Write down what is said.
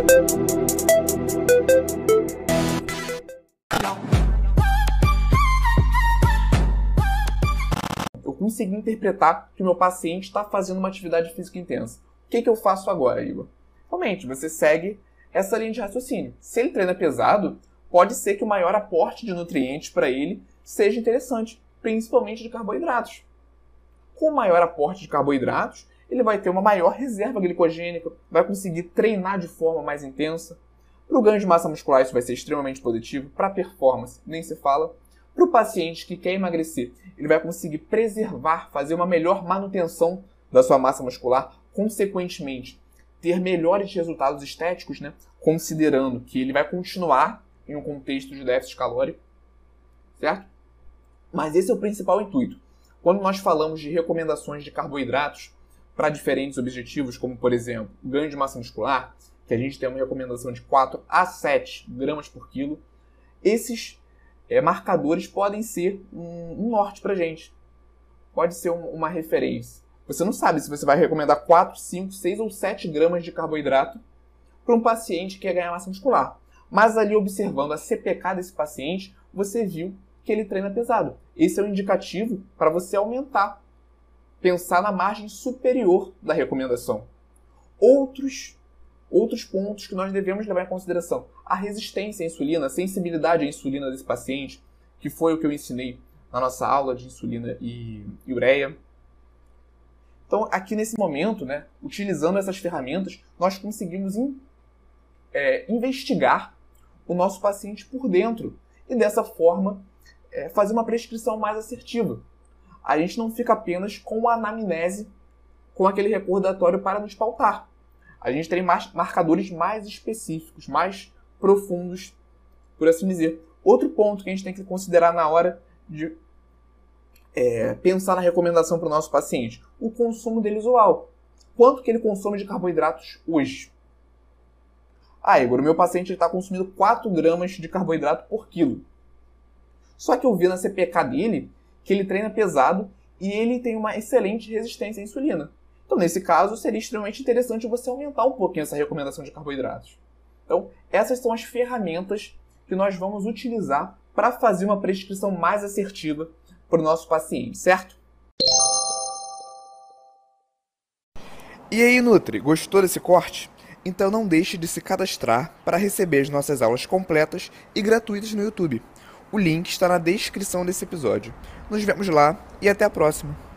Eu consegui interpretar que meu paciente está fazendo uma atividade física intensa. O que, que eu faço agora, Igor? Realmente, você segue essa linha de raciocínio. Se ele treina pesado, pode ser que o maior aporte de nutrientes para ele seja interessante, principalmente de carboidratos. Com maior aporte de carboidratos, ele vai ter uma maior reserva glicogênica, vai conseguir treinar de forma mais intensa. Para o ganho de massa muscular, isso vai ser extremamente positivo. Para a performance, nem se fala. Para o paciente que quer emagrecer, ele vai conseguir preservar, fazer uma melhor manutenção da sua massa muscular, consequentemente, ter melhores resultados estéticos, né? considerando que ele vai continuar em um contexto de déficit calórico, certo? Mas esse é o principal intuito. Quando nós falamos de recomendações de carboidratos para diferentes objetivos, como por exemplo, ganho de massa muscular, que a gente tem uma recomendação de 4 a 7 gramas por quilo, esses é, marcadores podem ser um, um norte para gente. Pode ser um, uma referência. Você não sabe se você vai recomendar 4, 5, 6 ou 7 gramas de carboidrato para um paciente que quer ganhar massa muscular. Mas ali observando a CPK desse paciente, você viu que ele treina pesado. Esse é um indicativo para você aumentar, pensar na margem superior da recomendação. Outros outros pontos que nós devemos levar em consideração: a resistência à insulina, a sensibilidade à insulina desse paciente, que foi o que eu ensinei na nossa aula de insulina e ureia. Então, aqui nesse momento, né, utilizando essas ferramentas, nós conseguimos in, é, investigar o nosso paciente por dentro e dessa forma é, fazer uma prescrição mais assertiva. A gente não fica apenas com a anamnese, com aquele recordatório para nos pautar. A gente tem mais, marcadores mais específicos, mais profundos, por assim dizer. Outro ponto que a gente tem que considerar na hora de é, pensar na recomendação para o nosso paciente, o consumo dele usual. Quanto que ele consome de carboidratos hoje? Ah, Igor, o meu paciente está consumindo 4 gramas de carboidrato por quilo. Só que eu vi na CPK dele que ele treina pesado e ele tem uma excelente resistência à insulina. Então, nesse caso, seria extremamente interessante você aumentar um pouquinho essa recomendação de carboidratos. Então, essas são as ferramentas que nós vamos utilizar para fazer uma prescrição mais assertiva para o nosso paciente, certo? E aí, Nutri, gostou desse corte? Então não deixe de se cadastrar para receber as nossas aulas completas e gratuitas no YouTube. O link está na descrição desse episódio. Nos vemos lá e até a próxima!